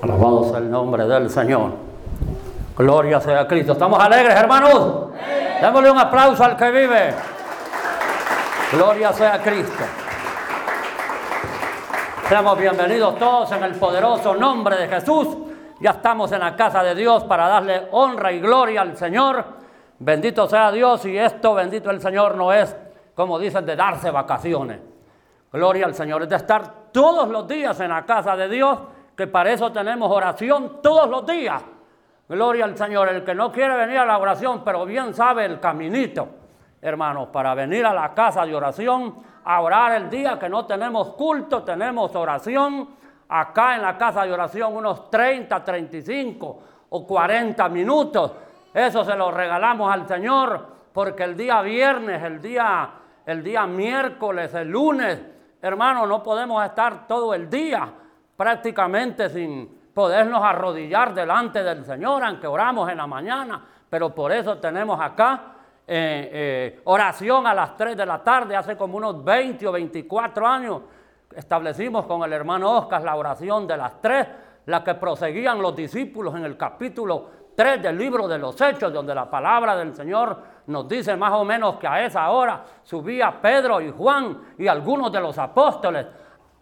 Alabado sea el nombre del Señor. Gloria sea a Cristo. ¿Estamos alegres, hermanos? Démosle un aplauso al que vive. Gloria sea a Cristo. Seamos bienvenidos todos en el poderoso nombre de Jesús. Ya estamos en la casa de Dios para darle honra y gloria al Señor. Bendito sea Dios y esto, bendito el Señor, no es, como dicen, de darse vacaciones. Gloria al Señor, es de estar todos los días en la casa de Dios, que para eso tenemos oración todos los días. Gloria al Señor, el que no quiere venir a la oración, pero bien sabe el caminito, hermanos, para venir a la casa de oración, a orar el día que no tenemos culto, tenemos oración. Acá en la casa de oración unos 30, 35 o 40 minutos. Eso se lo regalamos al Señor porque el día viernes, el día, el día miércoles, el lunes, hermano, no podemos estar todo el día prácticamente sin podernos arrodillar delante del Señor, aunque oramos en la mañana, pero por eso tenemos acá eh, eh, oración a las 3 de la tarde, hace como unos 20 o 24 años establecimos con el hermano Oscar la oración de las 3, la que proseguían los discípulos en el capítulo 3 del libro de los Hechos, donde la palabra del Señor nos dice más o menos que a esa hora subía Pedro y Juan y algunos de los apóstoles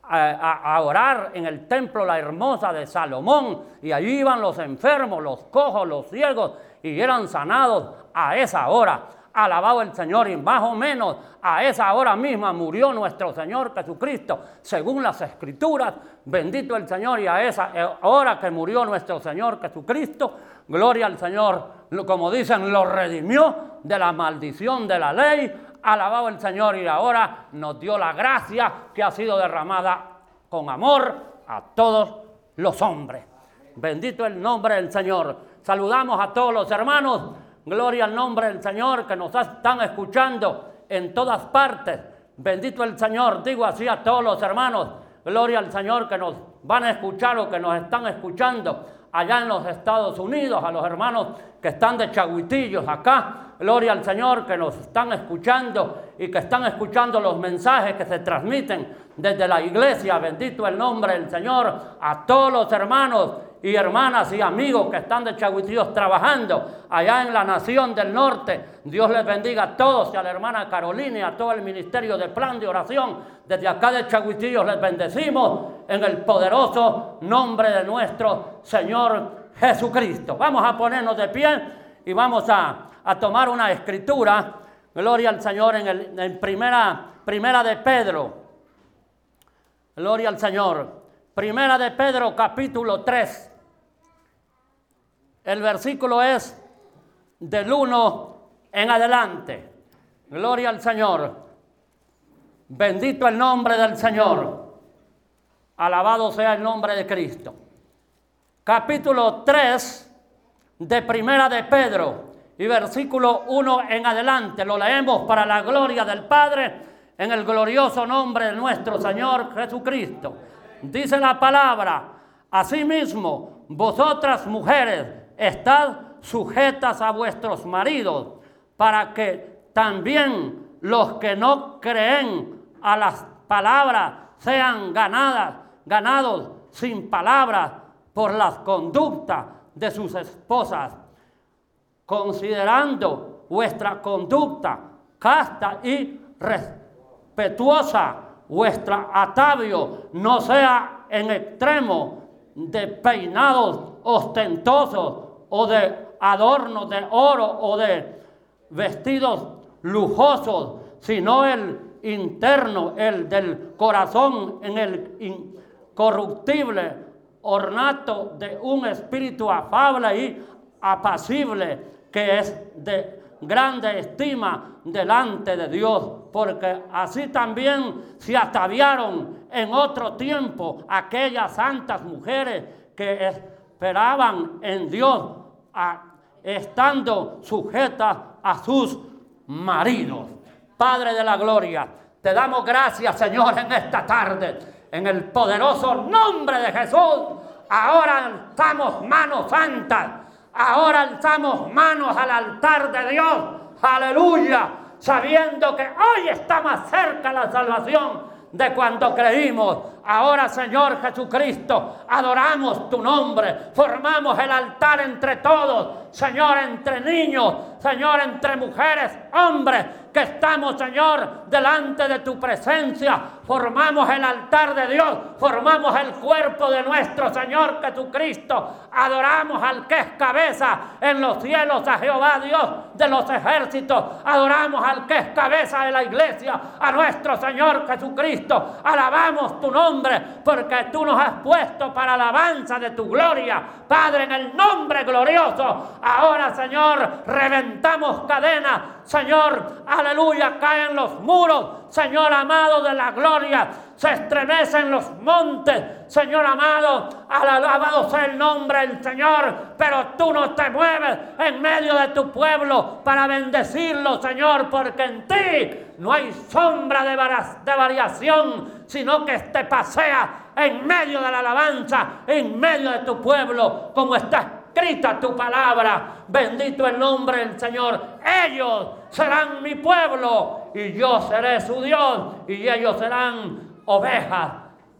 a, orar en el templo la hermosa de Salomón y allí iban los enfermos, los cojos, los ciegos y eran sanados a esa hora. Alabado el Señor y más o menos a esa hora misma murió nuestro Señor Jesucristo, según las escrituras. Bendito el Señor y a esa hora que murió nuestro Señor Jesucristo, gloria al Señor, como dicen, lo redimió de la maldición de la ley alabado el Señor y ahora nos dio la gracia que ha sido derramada con amor a todos los hombres. Bendito el nombre del Señor. Saludamos a todos los hermanos. Gloria al nombre del Señor que nos están escuchando en todas partes. Bendito el Señor. Digo así a todos los hermanos. Gloria al Señor que nos van a escuchar o que nos están escuchando allá en los Estados Unidos, a los hermanos que están de chagüitillos acá, gloria al Señor, que nos están escuchando y que están escuchando los mensajes que se transmiten desde la iglesia. Bendito el nombre del Señor a todos los hermanos y hermanas y amigos que están de Chaguitillos trabajando allá en la nación del norte. Dios les bendiga a todos y a la hermana Carolina y a todo el ministerio de plan de oración. Desde acá de Chaguitillos les bendecimos en el poderoso nombre de nuestro Señor Jesucristo. Vamos a ponernos de pie y vamos a a tomar una escritura, gloria al Señor, en, el, en primera, primera de Pedro. Gloria al Señor. Primera de Pedro, capítulo 3. El versículo es del 1 en adelante. Gloria al Señor. Bendito el nombre del Señor. Alabado sea el nombre de Cristo. Capítulo 3 de Primera de Pedro y versículo 1 en adelante. Lo leemos para la gloria del Padre en el glorioso nombre de nuestro Señor Jesucristo. Dice la palabra, asimismo, vosotras mujeres, estad sujetas a vuestros maridos, para que también los que no creen a las palabras sean ganadas, ganados sin palabras por las conductas de sus esposas considerando vuestra conducta casta y respetuosa, vuestra atavio no sea en extremo de peinados ostentosos o de adornos de oro o de vestidos lujosos, sino el interno, el del corazón, en el incorruptible ornato de un espíritu afable y apacible, que es de grande estima delante de Dios, porque así también se ataviaron en otro tiempo aquellas santas mujeres que esperaban en Dios, estando sujetas a sus maridos. Padre de la gloria, te damos gracias, Señor, en esta tarde, en el poderoso nombre de Jesús. Ahora estamos manos santas Ahora alzamos manos al altar de Dios. Aleluya. Sabiendo que hoy está más cerca la salvación de cuando creímos. Ahora, Señor Jesucristo, adoramos tu nombre, formamos el altar entre todos, Señor, entre niños, Señor, entre mujeres, hombres, que estamos, Señor, delante de tu presencia. Formamos el altar de Dios, formamos el cuerpo de nuestro Señor Jesucristo. Adoramos al que es cabeza en los cielos, a Jehová Dios de los ejércitos. Adoramos al que es cabeza de la iglesia, a nuestro Señor Jesucristo. Alabamos tu nombre porque tú nos has puesto para alabanza de tu gloria. Padre, en el nombre glorioso, ahora, Señor, reventamos cadenas. Señor, aleluya, caen los muros, Señor amado de la gloria, se estremecen los montes, Señor amado, alabado sea el nombre del Señor, pero tú no te mueves en medio de tu pueblo para bendecirlo, Señor, porque en ti no hay sombra de, de variación, sino que te pasea en medio de la alabanza, en medio de tu pueblo, como está escrita tu palabra. Bendito el nombre del Señor. Ellos serán mi pueblo y yo seré su Dios y ellos serán ovejas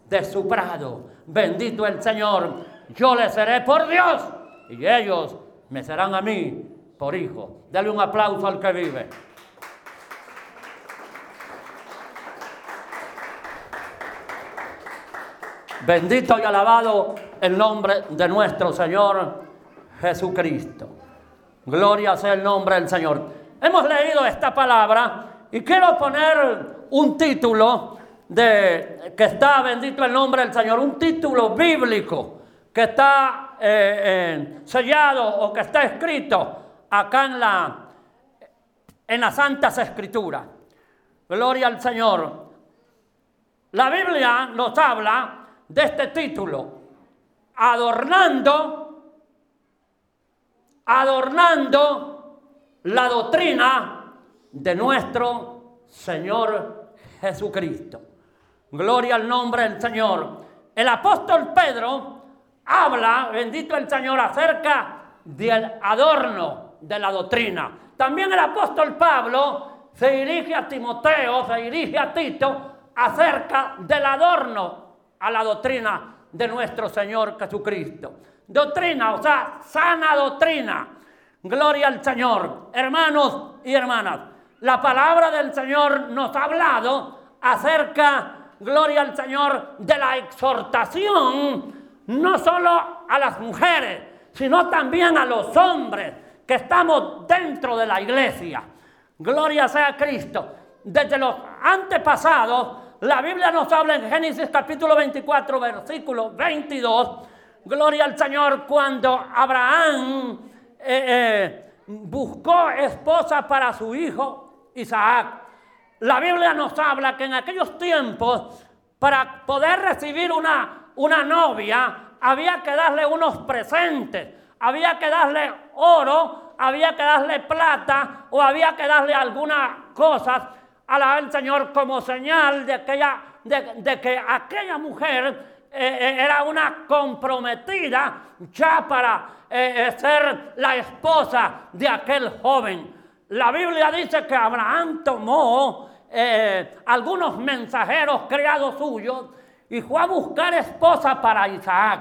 de su prado. Bendito el Señor. Yo les seré por Dios y ellos me serán a mí por hijo. Dale un aplauso al que vive. Bendito y alabado el nombre de nuestro Señor Jesucristo. Gloria sea el nombre del Señor. Hemos leído esta palabra y quiero poner un título de que está bendito el nombre del Señor, un título bíblico que está eh, sellado o que está escrito acá en la en las Santas Escrituras. Gloria al Señor. La Biblia nos habla de este título, adornando adornando la doctrina de nuestro Señor Jesucristo. Gloria al nombre del Señor. El apóstol Pedro habla, bendito el Señor, acerca del adorno de la doctrina. También el apóstol Pablo se dirige a Timoteo, se dirige a Tito acerca del adorno a la doctrina de nuestro Señor Jesucristo doctrina, o sea, sana doctrina. Gloria al Señor. Hermanos y hermanas, la palabra del Señor nos ha hablado acerca, gloria al Señor, de la exhortación, no solo a las mujeres, sino también a los hombres que estamos dentro de la iglesia. Gloria sea a Cristo. Desde los antepasados, la Biblia nos habla en Génesis capítulo 24, versículo 22 Gloria al Señor cuando Abraham eh, eh, buscó esposa para su hijo Isaac. La Biblia nos habla que en aquellos tiempos, para poder recibir una, una novia, había que darle unos presentes, había que darle oro, había que darle plata o había que darle algunas cosas al Señor como señal de, aquella, de que aquella mujer eh, eh, era una comprometida ya para eh, ser la esposa de aquel joven. La Biblia dice que Abraham tomó algunos mensajeros criados suyos y fue a buscar esposa para Isaac.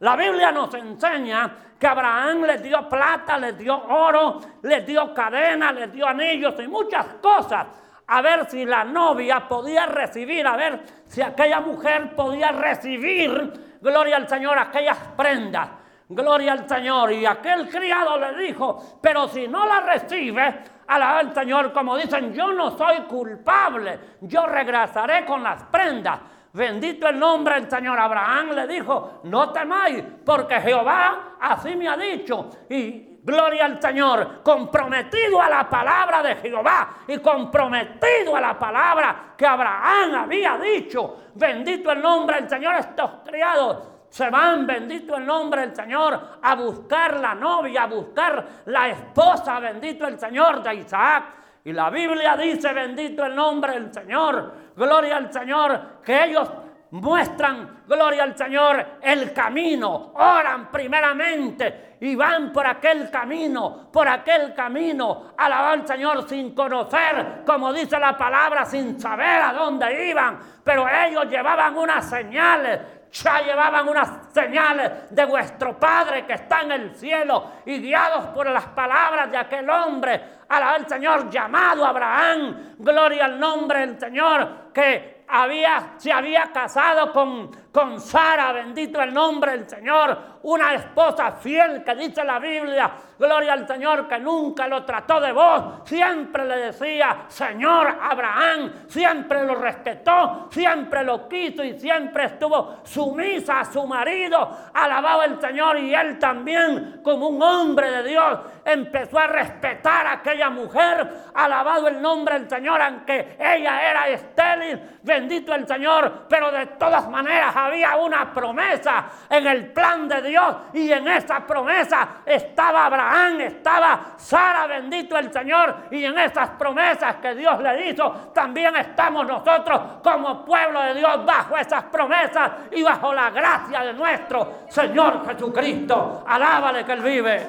La Biblia nos enseña que Abraham le dio plata, le dio oro, le dio cadena, le dio anillos y muchas cosas a ver si la novia podía recibir, a ver si aquella mujer podía recibir, gloria al Señor, aquellas prendas. Gloria al Señor. Y aquel criado le dijo, pero si no la recibe, alaba al Señor, como dicen, yo no soy culpable, yo regresaré con las prendas. Bendito el nombre del Señor. Abraham le dijo, no temáis, porque Jehová así me ha dicho. Y Gloria al Señor, comprometido a la palabra de Jehová y comprometido a la palabra que Abraham había dicho. Bendito el nombre del Señor, estos criados se van, bendito el nombre del Señor, a buscar la novia, a buscar la esposa, bendito el Señor de Isaac. Y la Biblia dice, bendito el nombre del Señor, gloria al Señor, que ellos muestran, gloria al Señor, el camino, oran primeramente y van por aquel camino, por aquel camino, alaban al Señor sin conocer, como dice la palabra, sin saber a dónde iban, pero ellos llevaban unas señales, ya llevaban unas señales de vuestro Padre que está en el cielo y guiados por las palabras de aquel hombre, alabar al Señor llamado Abraham, gloria al nombre del Señor que había, se había casado con, con Sara, bendito el nombre del Señor, una esposa fiel que dice la Biblia, gloria al Señor, que nunca lo trató de voz, siempre le decía, Señor Abraham, siempre lo respetó, siempre lo quiso y siempre estuvo sumisa a su marido, alababa el Señor y él también como un hombre de Dios. Empezó a respetar a aquella mujer, alabado el nombre del Señor, aunque ella era estéril, bendito el Señor, pero de todas maneras había una promesa en el plan de Dios y en esa promesa estaba Abraham, estaba Sara, bendito el Señor, y en esas promesas que Dios le hizo, también estamos nosotros como pueblo de Dios bajo esas promesas y bajo la gracia de nuestro Señor Jesucristo. Alábale que Él vive.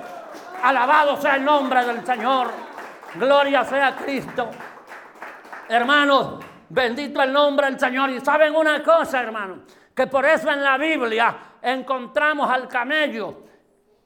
Alabado sea el nombre del Señor. Gloria sea Cristo. Hermanos, bendito el nombre del Señor. Y saben una cosa, hermanos, que por eso en la Biblia encontramos al camello.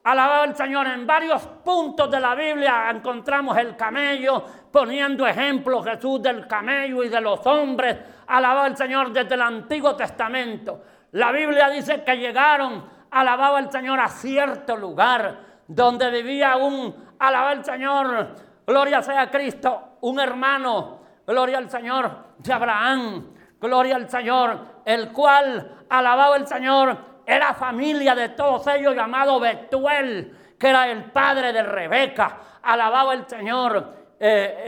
Alabado el Señor, en varios puntos de la Biblia encontramos el camello, poniendo ejemplo Jesús del camello y de los hombres. Alabado el Señor desde el Antiguo Testamento. La Biblia dice que llegaron, alabado el Señor, a cierto lugar donde vivía un, alaba al Señor, gloria sea Cristo, un hermano, gloria al Señor de Abraham, gloria al Señor, el cual alababa al Señor, era familia de todos ellos llamado Betuel, que era el padre de Rebeca, alababa al Señor, eh,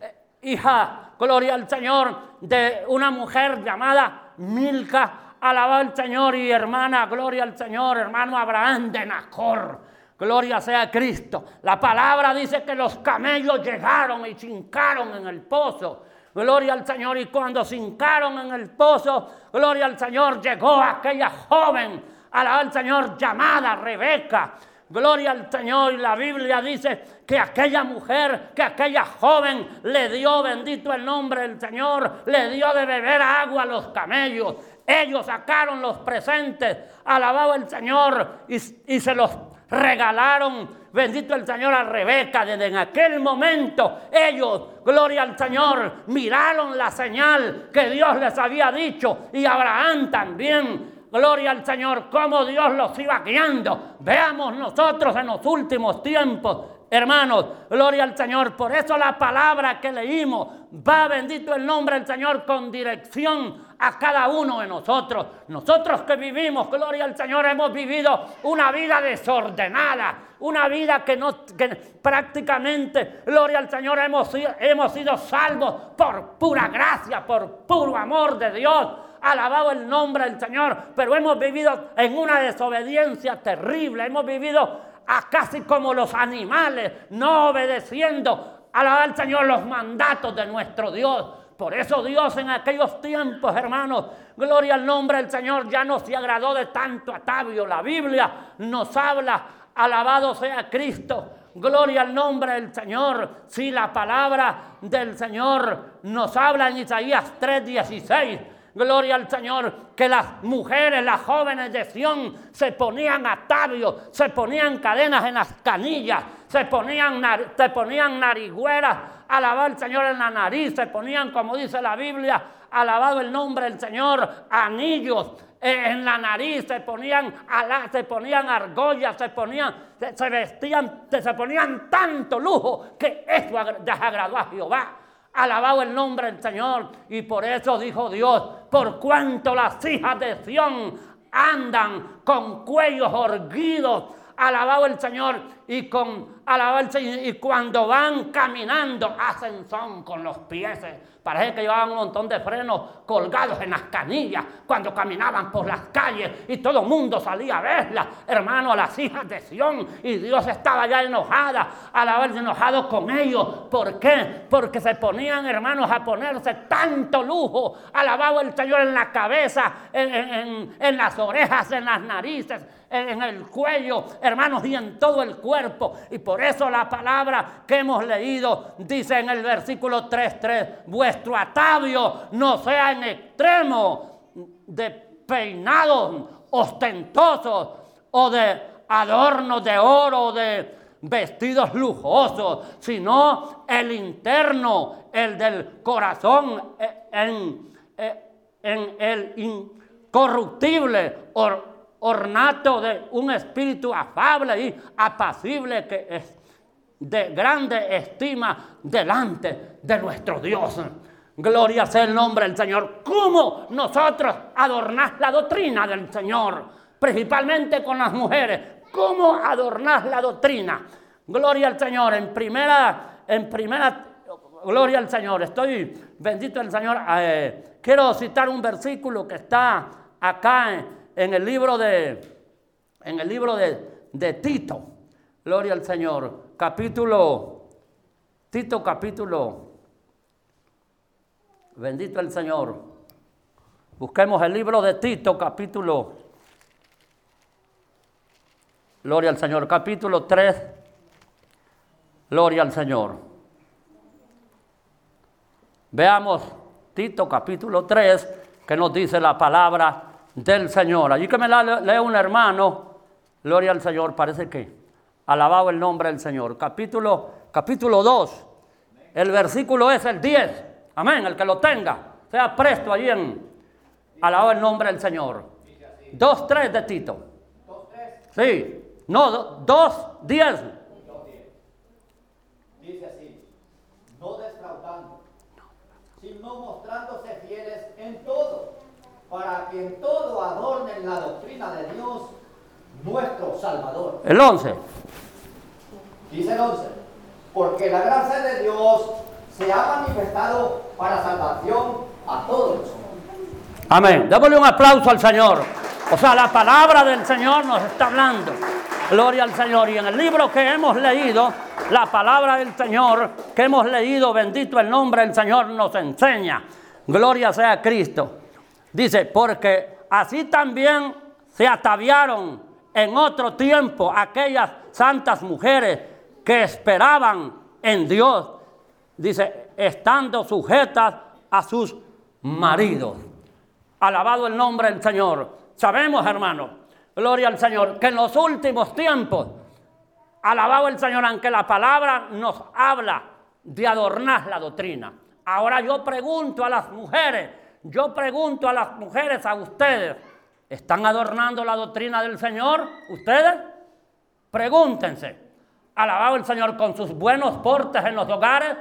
eh, hija, gloria al Señor, de una mujer llamada Milca, alababa al Señor y hermana, gloria al Señor, hermano Abraham de Nacor. Gloria sea Cristo. La palabra dice que los camellos llegaron y hincaron en el pozo. Gloria al Señor. Y cuando se hincaron en el pozo, gloria al Señor, llegó aquella joven, alaba al Señor, llamada Rebeca. Gloria al Señor. Y la Biblia dice que aquella mujer, que aquella joven le dio, bendito el nombre del Señor, le dio de beber agua a los camellos. Ellos sacaron los presentes, alabado el Señor y, y se los regalaron, bendito el Señor, a Rebeca. Desde en aquel momento ellos, gloria al Señor, miraron la señal que Dios les había dicho y Abraham también. Gloria al Señor, cómo Dios los iba guiando. Veamos nosotros en los últimos tiempos Hermanos, gloria al Señor. Por eso la palabra que leímos va bendito el nombre del Señor con dirección a cada uno de nosotros. Nosotros que vivimos, gloria al Señor, hemos vivido una vida desordenada, una vida que, no, que prácticamente, gloria al Señor, hemos, hemos sido salvos por pura gracia, por puro amor de Dios alabado el nombre del Señor, pero hemos vivido en una desobediencia terrible, hemos vivido a casi como los animales, no obedeciendo al Señor los mandatos de nuestro Dios. Por eso Dios en aquellos tiempos, hermanos, gloria al nombre del Señor, ya no se agradó de tanto atavio. La Biblia nos habla, alabado sea Cristo, gloria al nombre del Señor. Si la palabra del Señor nos habla en Isaías 3:16 Gloria al Señor, que las mujeres, las jóvenes de Sión se ponían atavios, se ponían cadenas en las canillas, se ponían, se ponían narigüeras, alabar al Señor en la nariz, se ponían, como dice la Biblia, alabado el nombre del Señor, anillos en la nariz, se ponían, se ponían argollas, se ponían, se, vestían, se ponían tanto lujo que eso desagradó a Jehová. Alabado el nombre del Señor. Y por eso dijo Dios, por cuanto las hijas de Sión andan con cuellos horguidos, alabado el Señor, y con alabado el Señor, y cuando van caminando hacen son con los pies Parece que llevaban un montón de frenos colgados en las canillas cuando caminaban por las calles y todo el mundo salía a verlas, hermano, a las hijas de Sión. Y Dios estaba ya enojada al haberse enojado con ellos. ¿Por qué? Porque se ponían, hermanos, a ponerse tanto lujo. Alabado el Señor en la cabeza, en, en las orejas, en las narices en el cuello, hermanos, y en todo el cuerpo. Y por eso la palabra que hemos leído dice en el versículo 3.3, vuestro atavio no sea en extremo de peinados ostentosos o de adornos de oro, de vestidos lujosos, sino el interno, el del corazón, eh, en, eh, en el incorruptible ornato de un espíritu afable y apacible que es de grande estima delante de nuestro Dios. Gloria sea el nombre del Señor. ¿Cómo nosotros adornás la doctrina del Señor? Principalmente con las mujeres. ¿Cómo adornás la doctrina? Gloria al Señor. En primera, en primera, gloria al Señor. Estoy bendito el Señor. Eh, quiero citar un versículo que está acá en en el libro de, en el libro de, de Tito, gloria al Señor, capítulo, Tito capítulo, bendito el Señor. Busquemos el libro de Tito capítulo, gloria al Señor, capítulo 3, gloria al Señor. Veamos Tito capítulo 3, que nos dice la palabra del Señor. Allí que me la lee un hermano, gloria al Señor, parece que alabado el nombre del Señor. Capítulo, capítulo 2, el versículo es el 10. Amén, el que lo tenga, sea presto allí en alabado el nombre del Señor. 2, 3 de Tito. Sí, no, 2, 10. Dice así, no defraudando, sino mostrándose fieles en todo para que en todo adornen la doctrina de Dios, nuestro Salvador. El 11. Dice el 11, porque la gracia de Dios se ha manifestado para salvación a todos los hombres. Amén. Démosle un aplauso al Señor. O sea, la palabra del Señor nos está hablando. Gloria al Señor. Y en el libro que hemos leído, la palabra del Señor que hemos leído, bendito el nombre del Señor, nos enseña. Gloria sea a Cristo. Dice, porque así también se ataviaron en otro tiempo aquellas santas mujeres que esperaban en Dios. Dice, estando sujetas a sus maridos. Alabado el nombre del Señor. Sabemos, hermano, gloria al Señor, que en los últimos tiempos, alabado el Señor, aunque la palabra nos habla de adornar la doctrina. Ahora yo pregunto a las mujeres, yo pregunto a las mujeres, a ustedes, ¿están adornando la doctrina del Señor? ¿Ustedes? Pregúntense. Alabado el Señor con sus buenos portes en los hogares.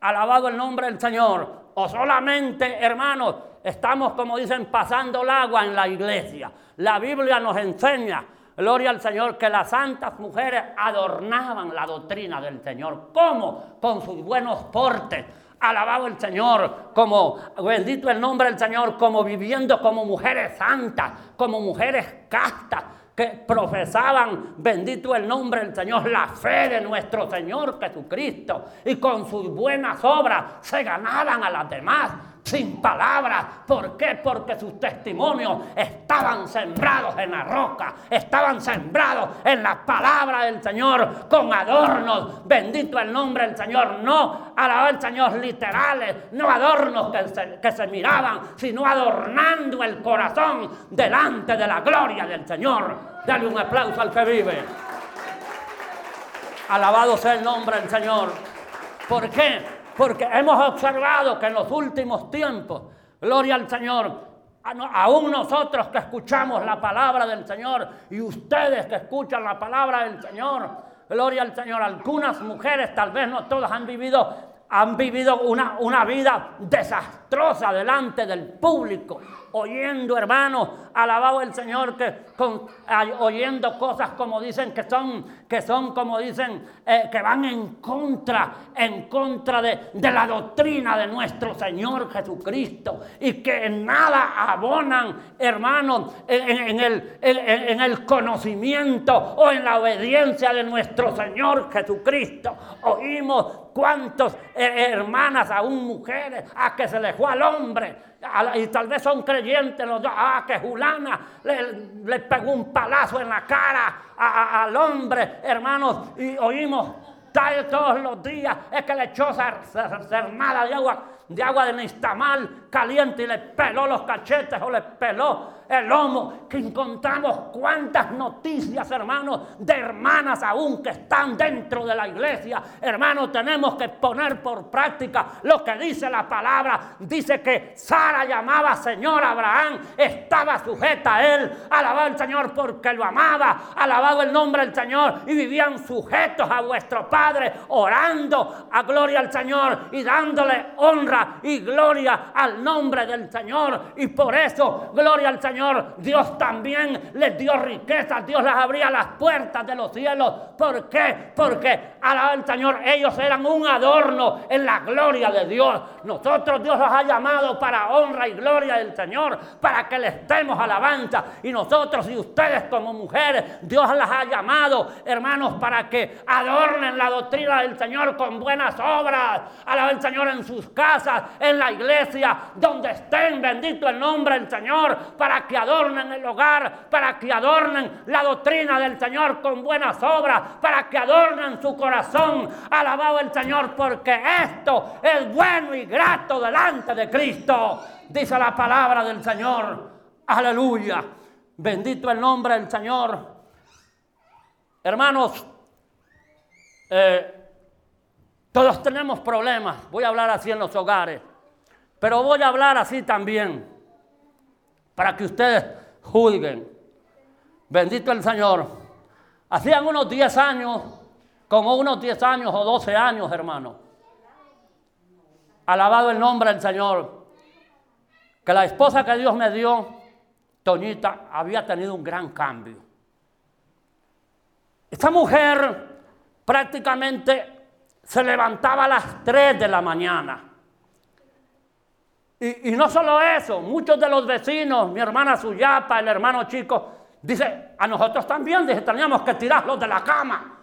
Alabado el nombre del Señor. O solamente, hermanos, estamos, como dicen, pasando el agua en la iglesia. La Biblia nos enseña, gloria al Señor, que las santas mujeres adornaban la doctrina del Señor. ¿Cómo? Con sus buenos portes alabado el Señor, como bendito el nombre del Señor, como viviendo como mujeres santas, como mujeres castas, que profesaban, bendito el nombre del Señor, la fe de nuestro Señor Jesucristo, y con sus buenas obras se ganaban a las demás sin palabras. ¿Por qué? Porque sus testimonios estaban sembrados en la roca, estaban sembrados en la palabra del Señor con adornos. Bendito el nombre del Señor. No alabar al Señor literales, no adornos que se, que se miraban, sino adornando el corazón delante de la gloria del Señor. Dale un aplauso al que vive. Alabado sea el nombre del Señor. ¿Por qué? Porque hemos observado que en los últimos tiempos, gloria al Señor, aún nosotros que escuchamos la palabra del Señor y ustedes que escuchan la palabra del Señor, gloria al Señor, algunas mujeres, tal vez no todas han vivido, han vivido una, una vida desastrosa castrosa delante del público, oyendo, hermanos, alabado el Señor, que con, oyendo cosas como dicen que son, que son como dicen, eh, que van en contra, en contra de, la doctrina de nuestro Señor Jesucristo y que en nada abonan, hermanos, en, el, en el conocimiento o en la obediencia de nuestro Señor Jesucristo. Oímos cuántos eh, hermanas, aún mujeres, a que se le fue al hombre, y tal vez son creyentes los dos, ah, que Julana le, pegó un palazo en la cara al hombre, hermanos, y oímos todos los días, es que le echó cermada de agua, de agua de nistamal caliente y le peló los cachetes o le peló el lomo, que encontramos cuántas noticias, hermanos, de hermanas aún que están dentro de la iglesia. Hermanos, tenemos que poner por práctica lo que dice la palabra. Dice que Sara llamaba Señor Abraham, estaba sujeta a él, alababa al Señor porque lo amaba, alababa el nombre del Señor y vivían sujetos a vuestro Padre, orando a gloria al Señor y dándole honra y gloria al nombre del Señor. Y por eso, gloria al Señor Dios también les dio riqueza, Dios les abría las puertas de los cielos. ¿Por qué? Porque alaba el Señor, ellos eran un adorno en la gloria de Dios. Nosotros Dios los ha llamado para honra y gloria del Señor, para que le estemos alabanza. Y nosotros y ustedes como mujeres, Dios las ha llamado, hermanos, para que adornen la doctrina del Señor con buenas obras. Alaba el Señor en sus casas, en la iglesia, donde estén, bendito el nombre del Señor, para que adornen el hogar, para que adornen la doctrina del Señor con buenas obras, para que adornen su corazón. Alabado el Señor, porque esto es bueno y grato delante de Cristo. Dice la palabra del Señor. Aleluya. Bendito el nombre del Señor. Hermanos, eh, todos tenemos problemas. Voy a hablar así en los hogares. Pero voy a hablar así también para que ustedes juzguen. Bendito el Señor. Hacían unos 10 años, como unos 10 años o 12 años, hermano. Alabado el nombre del Señor. Que la esposa que Dios me dio, Toñita, había tenido un gran cambio. Esta mujer prácticamente se levantaba a las 3 de la mañana y, no solo eso, muchos de los vecinos, mi hermana Suyapa, el hermano chico, dice, a nosotros también dice, teníamos que tirarlos de la cama.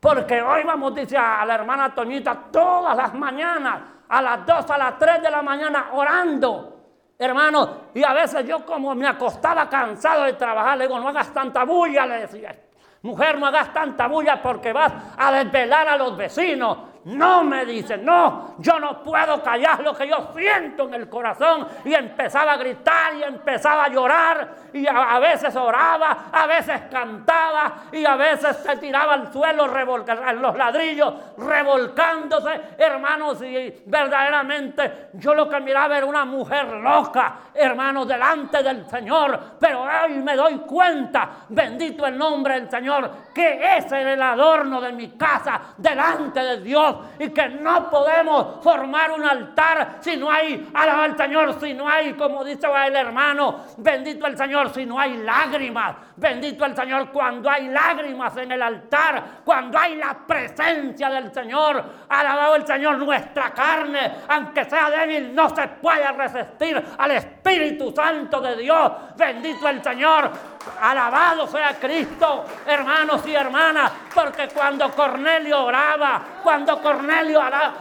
Porque hoy vamos, dice a la hermana Toñita, todas las mañanas, a las 2, a las 3 de la mañana, orando. Hermano, y a veces yo como me acostaba cansado de trabajar, le digo, no hagas tanta bulla, le decía. Mujer, no hagas tanta bulla porque vas a desvelar a los vecinos. No me dice, no, yo no puedo callar lo que yo siento en el corazón. Y empezaba a gritar y empezaba a llorar. Y a, veces oraba, a veces cantaba y a veces se tiraba al suelo en los ladrillos, revolcándose. Hermanos, y verdaderamente yo lo que miraba era una mujer loca, hermanos, delante del Señor. Pero hoy me doy cuenta, bendito el nombre del Señor, que ese era el adorno de mi casa delante de Dios y que no podemos formar un altar si no hay, alaba al Señor, si no hay, como dice el hermano, bendito el Señor, si no hay lágrimas, bendito el Señor, cuando hay lágrimas en el altar, cuando hay la presencia del Señor, alabado el Señor, nuestra carne, aunque sea débil, no se puede resistir al Espíritu Santo de Dios, bendito el Señor, alabado sea Cristo, hermanos y hermanas, porque cuando Cornelio oraba, cuando Cornelio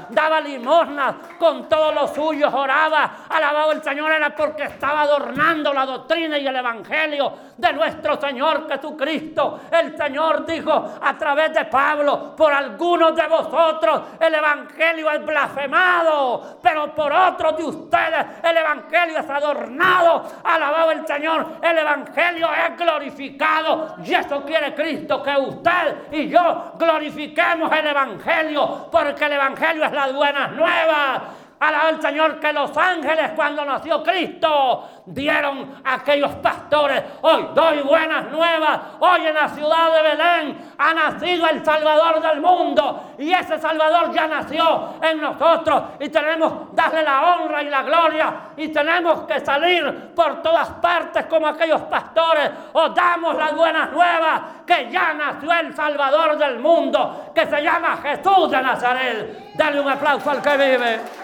daba limosnas con todos los suyos, oraba, alabado el Señor, era porque estaba adornando la doctrina y el evangelio de nuestro Señor Jesucristo. El Señor dijo a través de Pablo, por algunos de vosotros el evangelio es blasfemado, pero por otros de ustedes el evangelio es adornado. Alabado el Señor, el evangelio es glorificado y eso quiere Cristo, que usted y yo glorifiquemos el evangelio porque el Evangelio es las buenas nuevas. Alaba al Señor que los ángeles cuando nació Cristo dieron a aquellos pastores. Hoy doy buenas nuevas. Hoy en la ciudad de Belén ha nacido el Salvador del mundo. Y ese Salvador ya nació en nosotros. Y tenemos darle la honra y la gloria. Y tenemos que salir por todas partes como aquellos pastores. Os damos las buenas nuevas que ya nació el Salvador del mundo. Que se llama Jesús de Nazaret. Dale un aplauso al que vive.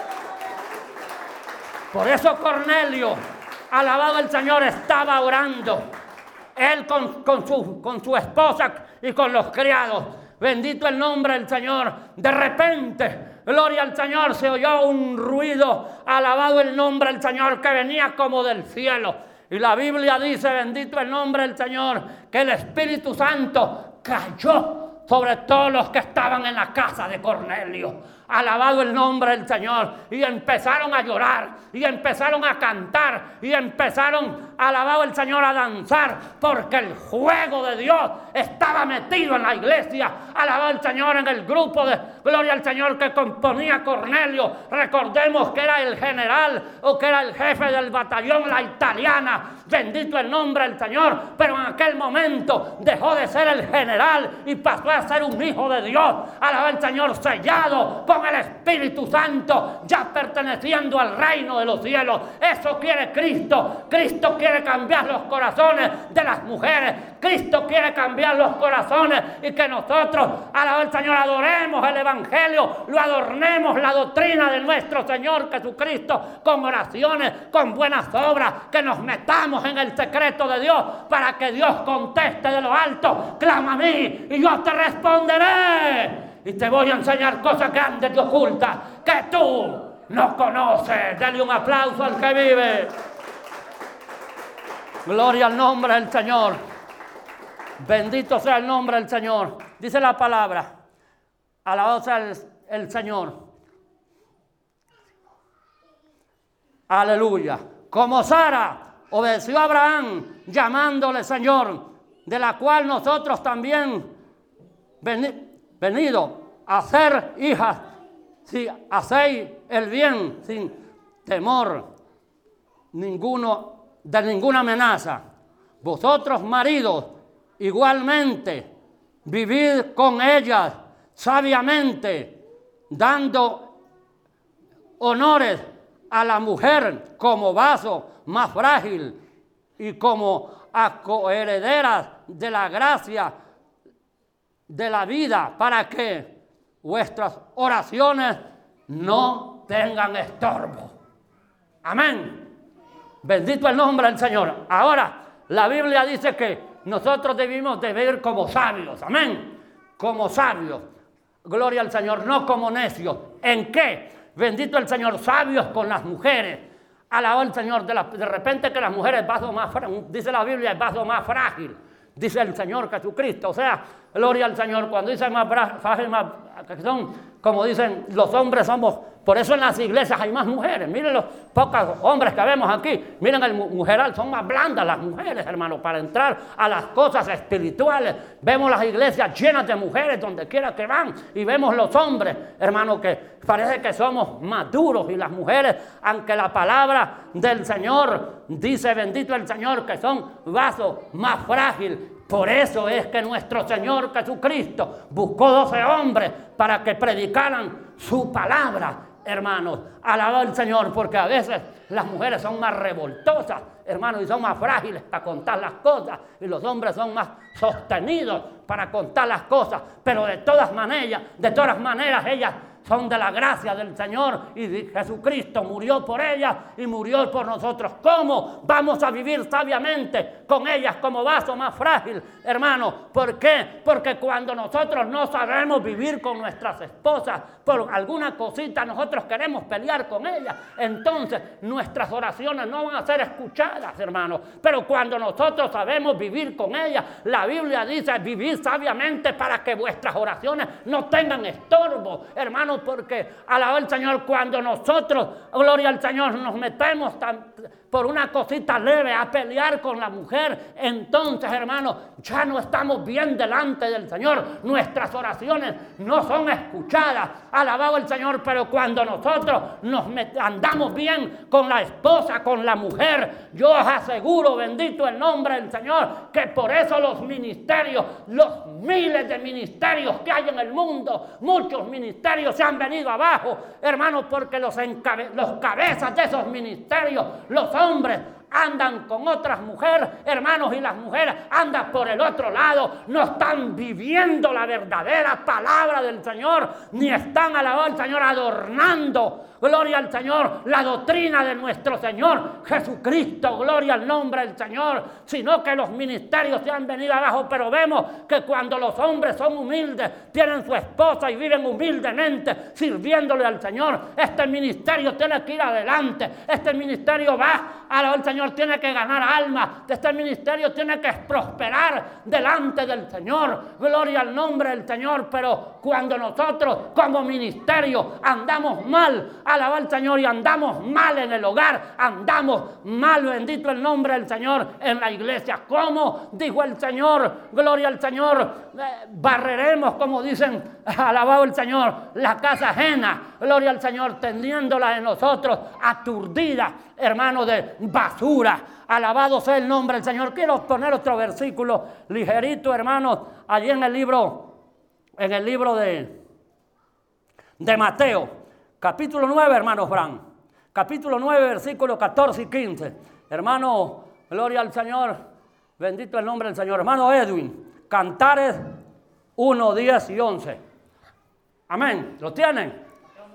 Por eso Cornelio, alabado el Señor, estaba orando. Él con, su, su esposa y con los criados. Bendito el nombre del Señor. De repente, gloria al Señor, se oyó un ruido. Alabado el nombre del Señor que venía como del cielo. Y la Biblia dice, bendito el nombre del Señor, que el Espíritu Santo cayó sobre todos los que estaban en la casa de Cornelio alabado el nombre del Señor. Y empezaron a llorar, y empezaron a cantar, y empezaron, alabado el Señor, a danzar, porque el juego de Dios estaba metido en la iglesia. Alabado el Señor en el grupo de Gloria al Señor que componía Cornelio. Recordemos que era el general o que era el jefe del batallón, la italiana. Bendito el nombre del Señor. Pero en aquel momento dejó de ser el general y pasó a ser un hijo de Dios. Alabado el Señor sellado con el Espíritu Santo, ya perteneciendo al reino de los cielos. Eso quiere Cristo. Cristo quiere cambiar los corazones de las mujeres. Cristo quiere cambiar los corazones y que nosotros, alabado el Señor, adoremos el Evangelio, lo adornemos la doctrina de nuestro Señor Jesucristo con oraciones, con buenas obras, que nos metamos en el secreto de Dios para que Dios conteste de lo alto. Clama a mí y yo te responderé y te voy a enseñar cosas grandes y ocultas que tú no conoces. Dale un aplauso al que vive. Gloria al nombre del Señor. Bendito sea el nombre del Señor. Dice la palabra. Alabado sea el, Señor. Aleluya. Como Sara obedeció a Abraham llamándole Señor, de la cual nosotros también venido a ser hijas si hacéis el bien sin temor ninguno, de ninguna amenaza. Vosotros, maridos, igualmente, vivid con ellas sabiamente, dando honores a la mujer como vaso más frágil y como a de la gracia de la vida para que vuestras oraciones no tengan estorbo. Amén. Bendito el nombre del Señor. Ahora, la Biblia dice que nosotros debimos de ver como sabios. Amén. Como sabios. Gloria al Señor, no como necios. ¿En qué? Bendito el Señor, sabios con las mujeres. Alabó el Señor. De, de repente que las mujeres, vaso más, dice la Biblia, el vaso más frágil dice el Señor Jesucristo. O sea, gloria al Señor. Cuando dice más frágil, más, son, como dicen, los hombres somos, por eso en las iglesias hay más mujeres. Miren los pocos hombres que vemos aquí. Miren el mujeral, son más blandas las mujeres, hermano, para entrar a las cosas espirituales. Vemos las iglesias llenas de mujeres donde quiera que van. Y vemos los hombres, hermano, que parece que somos maduros. Y las mujeres, aunque la palabra del Señor dice, bendito el Señor, que son vasos más frágiles por eso es que nuestro Señor Jesucristo buscó doce hombres para que predicaran su palabra, hermanos. Alabado al Señor, porque a veces las mujeres son más revoltosas, hermanos, y son más frágiles para contar las cosas, y los hombres son más sostenidos para contar las cosas. Pero de todas maneras, de todas maneras, ellas son de la gracia del Señor y Jesucristo murió por ellas y murió por nosotros. ¿Cómo vamos a vivir sabiamente con ellas como vaso más frágil, hermano? ¿Por qué? Porque cuando nosotros no sabemos vivir con nuestras esposas por alguna cosita, nosotros queremos pelear con ellas. Entonces nuestras oraciones no van a ser escuchadas, hermano. Pero cuando nosotros sabemos vivir con ellas, la Biblia dice, vivir sabiamente para que vuestras oraciones no tengan estorbo, hermano porque alaba el Señor cuando nosotros, gloria al Señor, nos metemos tan, por una cosita leve a pelear con la mujer, entonces, hermano, ya no estamos bien delante del Señor. Nuestras oraciones no son escuchadas. Alabado el Señor, pero cuando nosotros nos andamos bien con la esposa, con la mujer, yo os aseguro, bendito el nombre del Señor, que por eso los ministerios, los miles de ministerios que hay en el mundo, muchos ministerios se han venido abajo, hermanos, porque los, los cabezas de esos ministerios, los hombres, andan con otras mujeres, hermanos, y las mujeres andan por el otro lado, no están viviendo la verdadera palabra del Señor, ni están alabando al Señor adornando Gloria al Señor, la doctrina de nuestro Señor Jesucristo, gloria al nombre del Señor, sino que los ministerios se han venido abajo, pero vemos que cuando los hombres son humildes, tienen su esposa y viven humildemente sirviéndole al Señor, este ministerio tiene que ir adelante, este ministerio va, al Señor tiene que ganar almas, este ministerio tiene que prosperar delante del Señor, gloria al nombre del Señor, pero cuando nosotros como ministerio andamos mal, alabar al Señor y andamos mal en el hogar, andamos mal, bendito el nombre del Señor en la iglesia. ¿Cómo? Dijo el Señor, gloria al Señor, eh, barreremos, como dicen, alabado el Señor, la casa ajena, gloria al Señor, teniéndola en nosotros aturdida, hermano de basura. Alabado sea el nombre del Señor. Quiero poner otro versículo ligerito, hermano, allí en el libro, en el libro de, de Mateo capítulo 9, hermanos Bran. Capítulo 9, versículos 14 y 15. Hermano, gloria al Señor. Bendito el nombre del Señor. Hermano Edwin, Cantares 1, 10 y 11. Amén. ¿Lo tienen?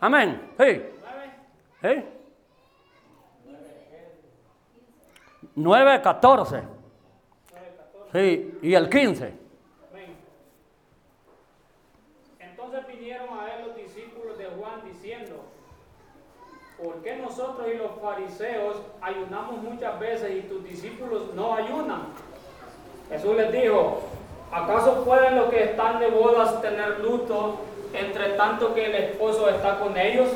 Amén. Sí. ¿Sí? 9, 14. Sí, y el 15. ¿Por qué nosotros y los fariseos ayunamos muchas veces y tus discípulos no ayunan? Jesús les dijo, ¿acaso pueden los que están de bodas tener luto entre tanto que el esposo está con ellos?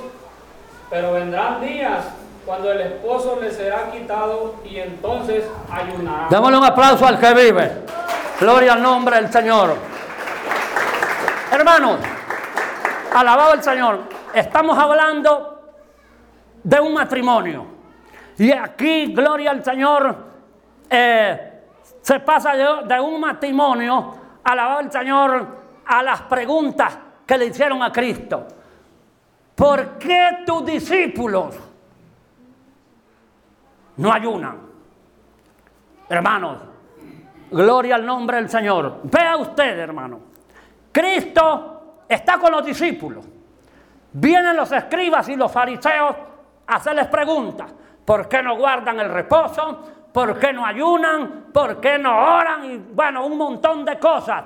Pero vendrán días cuando el esposo les será quitado y entonces ayunarán. Démosle un aplauso al que vive. Gloria al nombre del Señor. Hermanos, alabado el Señor. Estamos hablando de un matrimonio. Y aquí, gloria al Señor, eh, se pasa de, un matrimonio, alabado al Señor, a las preguntas que le hicieron a Cristo. ¿Por qué tus discípulos no ayunan? Hermanos, gloria al nombre del Señor. Vea usted, hermano. Cristo está con los discípulos. Vienen los escribas y los fariseos hacerles preguntas. ¿Por qué no guardan el reposo? ¿Por qué no ayunan? ¿Por qué no oran? Y bueno, un montón de cosas.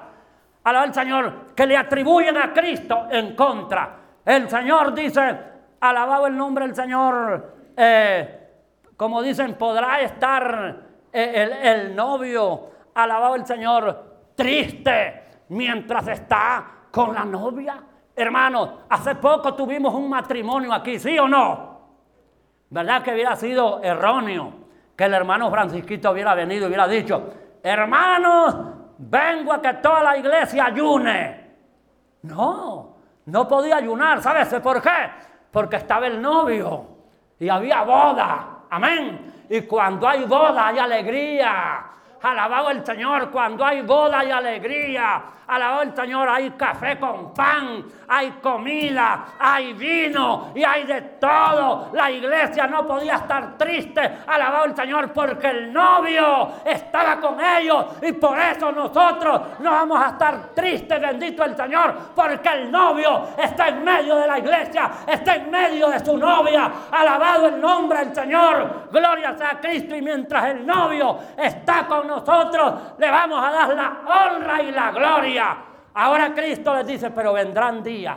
Alaba el Señor que le atribuyen a Cristo en contra. El Señor dice, alabado el nombre del Señor, eh, como dicen, podrá estar eh, el, el novio, alabado el Señor, triste mientras está con la novia. Hermanos, hace poco tuvimos un matrimonio aquí, ¿sí o no? ¿Verdad que hubiera sido erróneo que el hermano Francisquito hubiera venido y hubiera dicho, hermanos, vengo a que toda la iglesia ayune? No, no podía ayunar, ¿sabes por qué? Porque estaba el novio y había boda, amén. Y cuando hay boda hay alegría. Alabado el Señor, cuando hay boda y alegría. Alabado el Señor, hay café con pan, hay comida, hay vino y hay de todo. La iglesia no podía estar triste. Alabado el Señor, porque el novio estaba con ellos y por eso nosotros no vamos a estar tristes, bendito el Señor, porque el novio está en medio de la iglesia, está en medio de su novia. Alabado el nombre del Señor, gloria sea Cristo. Y mientras el novio está con nosotros le vamos a dar la honra y la gloria. Ahora Cristo les dice, pero vendrán días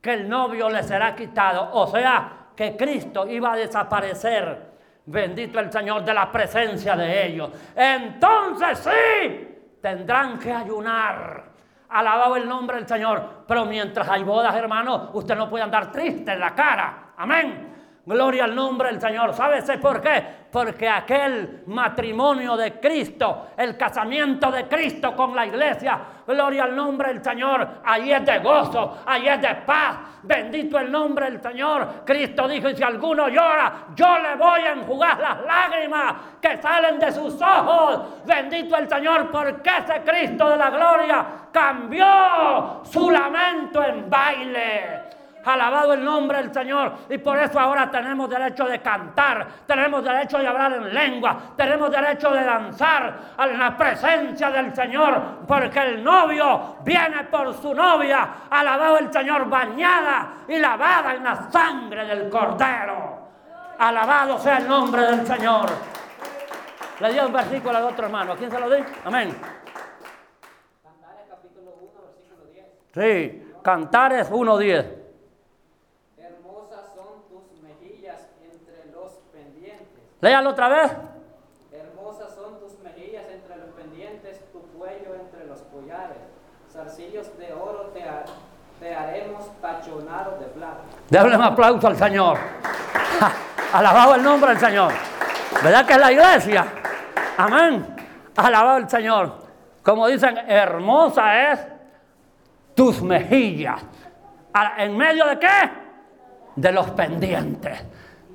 que el novio le será quitado. O sea, que Cristo iba a desaparecer. Bendito el Señor de la presencia de ellos. Entonces sí, tendrán que ayunar. Alabado el nombre del Señor. Pero mientras hay bodas, hermanos, usted no puede andar triste en la cara. Amén. Gloria al nombre del Señor. ¿Sabes por qué? Porque aquel matrimonio de Cristo, el casamiento de Cristo con la iglesia, gloria al nombre del Señor, ahí es de gozo, ahí es de paz. Bendito el nombre del Señor. Cristo dijo, y si alguno llora, yo le voy a enjugar las lágrimas que salen de sus ojos. Bendito el Señor, porque ese Cristo de la gloria cambió su lamento en baile. Alabado el nombre del Señor. Y por eso ahora tenemos derecho de cantar, tenemos derecho de hablar en lengua, tenemos derecho de danzar en la presencia del Señor, porque el novio viene por su novia. Alabado el Señor, bañada y lavada en la sangre del Cordero. Alabado sea el nombre del Señor. Le di un versículo al otro hermano. ¿A quién se lo di? Amén. Cantares capítulo 1, versículo 10. Sí, Cantares 1.10. Hermosas son tus mejillas entre los pendientes. Léalo otra vez. Hermosas son tus mejillas entre los pendientes, tu cuello entre los collares. Zarcillos de oro te, ha- te haremos tachonados de plata. Déjale un aplauso al Señor. Alabado el nombre del Señor. ¿Verdad que es la iglesia? Amén. Alabado el Señor. Como dicen, hermosa es tus mejillas. ¿A- ¿En medio de qué? De los pendientes.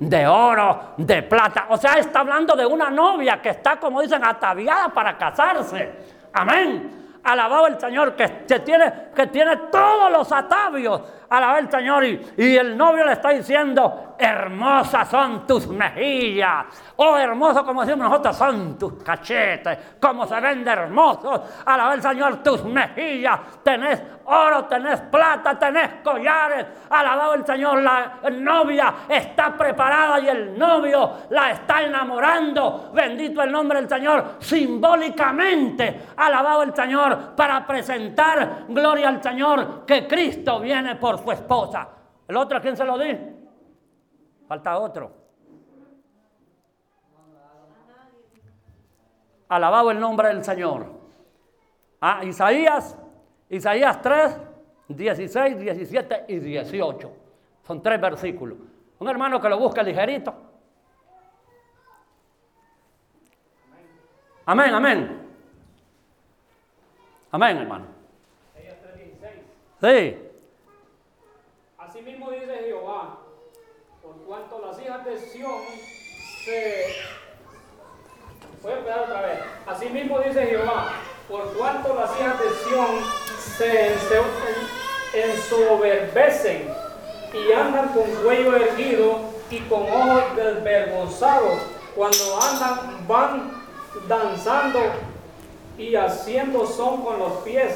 De oro, de plata. O sea, está hablando de una novia que está, como dicen, ataviada para casarse. Amén. Alabado el Señor que, que tiene, que tiene todos los atavios. Alabado el Señor. Y, el novio le está diciendo, hermosas son tus mejillas. Oh, hermoso como decimos nosotros, son tus cachetes. Como se ven de hermosos. Alabado el Señor, tus mejillas. Tenés oro, tenés plata, tenés collares. Alabado el Señor, la novia está preparada y el novio la está enamorando. Bendito el nombre del Señor. Simbólicamente, alabado el Señor, para presentar gloria al Señor que Cristo viene por su esposa. ¿El otro a quién se lo di? Falta otro. Alabado el nombre del Señor. Ah, Isaías, Isaías 3, 16, 17 y 18. Son tres versículos. Un hermano que lo busca ligerito. Amén, amén. Amén, hermano. Isaías 3:16. Sí. Asimismo dice Jehová, por cuanto las hijas de Sión se... Voy a empezar otra vez. Asimismo dice Jehová, por cuanto las hijas de Sión se ensoberbecen y andan con cuello erguido y con ojos desvergonzados, cuando andan van danzando y haciendo son con los pies.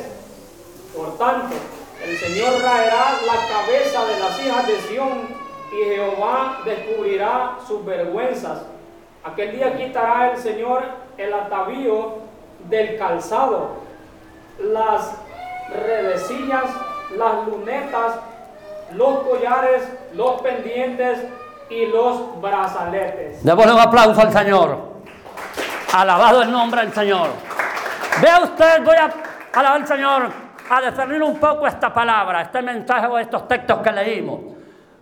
Por tanto, el Señor raerá la cabeza de las hijas de Sión y Jehová descubrirá sus vergüenzas. Aquel día quitará el Señor el atavío del calzado, las redecillas, las lunetas, los collares, los pendientes y los brazaletes. Démosle un aplauso al Señor. Alabado el nombre del Señor. Vea usted, voy a alabar al Señor, a discernir un poco esta palabra, este mensaje o estos textos que leímos.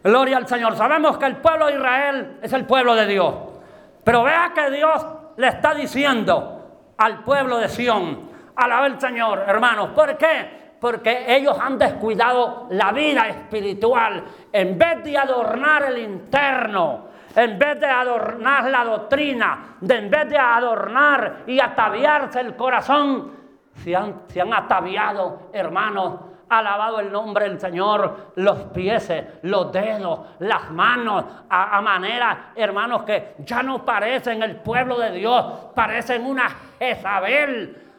Gloria al Señor. Sabemos que el pueblo de Israel es el pueblo de Dios. Pero vea que Dios le está diciendo al pueblo de Sión, alaba el Señor, hermanos. ¿Por qué? Porque ellos han descuidado la vida espiritual. En vez de adornar el interno, en vez de adornar la doctrina, de en vez de adornar y ataviarse el corazón, se han, ataviado, hermanos, alabado el nombre del Señor, los pies, los dedos, las manos, a, a manera, hermanos, que ya no parecen el pueblo de Dios, parecen una Jezabel.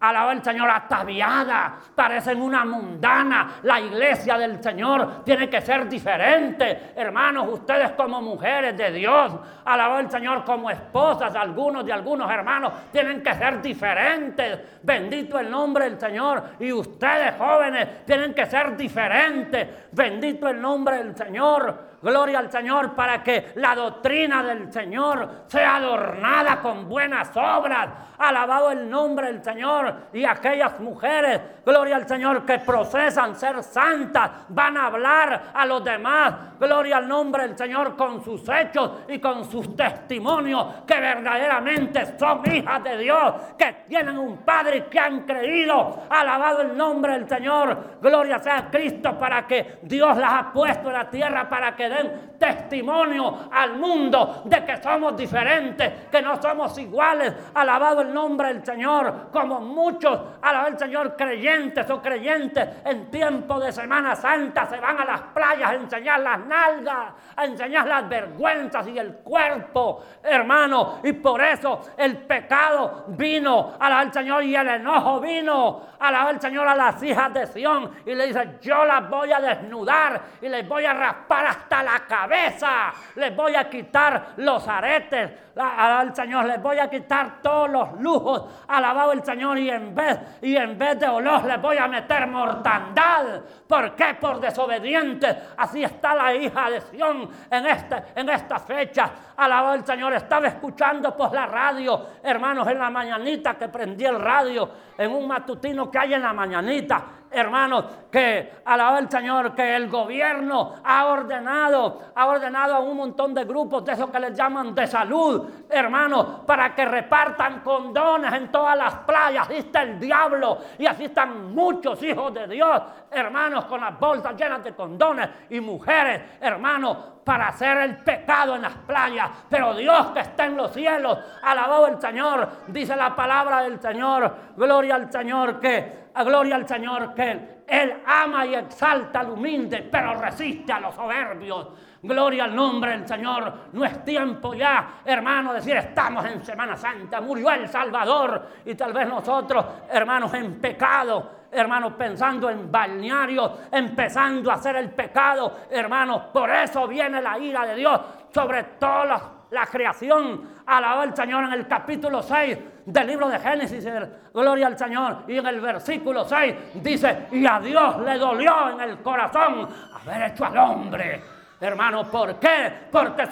Alaba el Señor ataviada, parecen una mundana. La iglesia del Señor tiene que ser diferente. Hermanos, ustedes como mujeres de Dios, alaba el Señor como esposas, algunos de algunos hermanos, tienen que ser diferentes. Bendito el nombre del Señor. Y ustedes jóvenes tienen que ser diferentes. Bendito el nombre del Señor. Gloria al Señor, para que la doctrina del Señor sea adornada con buenas obras. Alabado el nombre del Señor. Y aquellas mujeres, gloria al Señor, que procesan ser santas, van a hablar a los demás, gloria al nombre del Señor, con sus hechos y con sus testimonios, que verdaderamente son hijas de Dios, que tienen un Padre que han creído. Alabado el nombre del Señor. Gloria sea Cristo para que Dios las ha puesto en la tierra para que den testimonio al mundo de que somos diferentes, que no somos iguales. Alabado el nombre del Señor, como muchos, alabado el Señor, creyentes o creyentes en tiempo de Semana Santa se van a las playas a enseñar las nalgas, a enseñar las vergüenzas y el cuerpo, hermano. Y por eso el pecado vino, alabado el Señor, y el enojo vino, alabado el Señor a las hijas de Sión y le dice, yo las voy a desnudar y les voy a raspar hasta la cabeza, les voy a quitar los aretes, al Señor les voy a quitar todos los lujos, alabado el Señor y en vez y en vez de olor les voy a meter mortandad. ¿Por qué? Por desobedientes. Así está la hija de Sión en este en esta fecha. Alabado el Señor, estaba escuchando por la radio, hermanos, en la mañanita que prendí el radio en un matutino que hay en la mañanita hermanos, que alaba el Señor, que el gobierno ha ordenado, ha ordenado a un montón de grupos de esos que les llaman de salud, hermanos, para que repartan condones en todas las playas. Así está el diablo y así están muchos hijos de Dios, hermanos, con las bolsas llenas de condones y mujeres, hermanos, para hacer el pecado en las playas. Pero Dios que está en los cielos, alabado el Señor, dice la palabra del Señor, gloria al Señor que a gloria al Señor que él, ama y exalta al humilde, pero resiste a los soberbios. Gloria al nombre del Señor. No es tiempo ya, hermano, decir estamos en Semana Santa. Murió el Salvador y tal vez nosotros, hermanos, en pecado hermanos, pensando en balnearios, empezando a hacer el pecado, hermanos. Por eso viene la ira de Dios sobre toda la creación. Alaba al Señor en el capítulo 6 del libro de Génesis, gloria al Señor. Y en el versículo 6 dice, y a Dios le dolió en el corazón haber hecho al hombre. Hermano, ¿por qué? Porque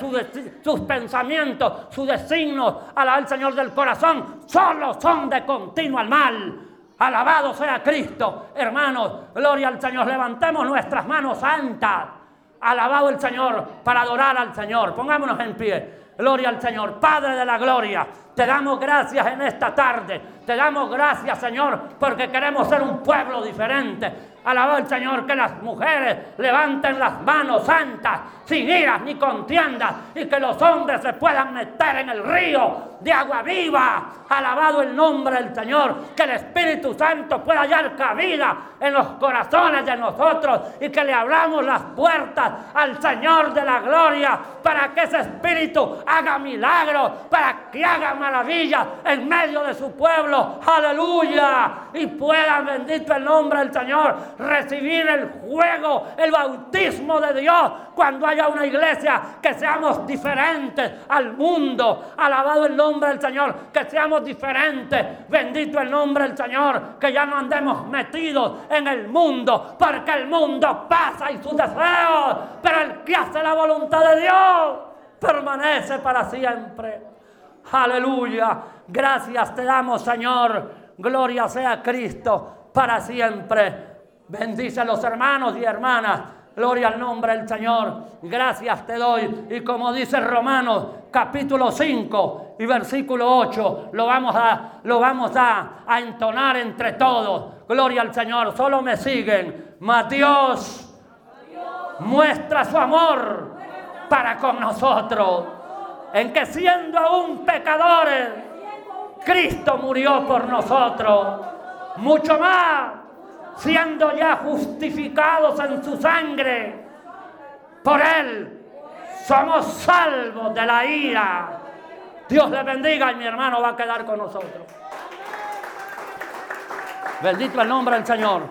sus pensamientos, sus designios, alaba al Señor del corazón, solo son de continuo al mal. Alabado sea Cristo. Hermanos, gloria al Señor. Levantemos nuestras manos santas. Alabado el Señor para adorar al Señor. Pongámonos en pie. Gloria al Señor. Padre de la gloria. Te damos gracias en esta tarde. Te damos gracias, Señor, porque queremos ser un pueblo diferente. Alabado el Señor, que las mujeres levanten las manos santas, sin iras ni contiendas, y que los hombres se puedan meter en el río de agua viva. Alabado el nombre del Señor, que el Espíritu Santo pueda hallar cabida en los corazones de nosotros y que le abramos las puertas al Señor de la gloria para que ese Espíritu haga milagros, para que haga maravillas en medio de su pueblo. Aleluya. Y pueda, bendito el nombre del Señor, recibir el juego, el bautismo de Dios cuando haya una iglesia que seamos diferentes al mundo. Alabado el nombre del Señor, que seamos diferentes. Bendito el nombre del Señor, que ya no andemos metidos en el mundo, porque el mundo pasa y sus deseos, pero el que hace la voluntad de Dios permanece para siempre. Aleluya. Gracias te damos, Señor. Gloria sea Cristo para siempre. Bendice a los hermanos y hermanas. Gloria al nombre del Señor. Gracias te doy. Y como dice Romanos capítulo 5 y versículo 8, lo vamos a, lo vamos a, entonar entre todos. Gloria al Señor. Solo me siguen. Mas Dios muestra su amor para con nosotros. En que siendo aún pecadores, Cristo murió por nosotros. Mucho más, siendo ya justificados en su sangre, por Él somos salvos de la ira. Dios le bendiga y mi hermano va a quedar con nosotros. Bendito el nombre del Señor.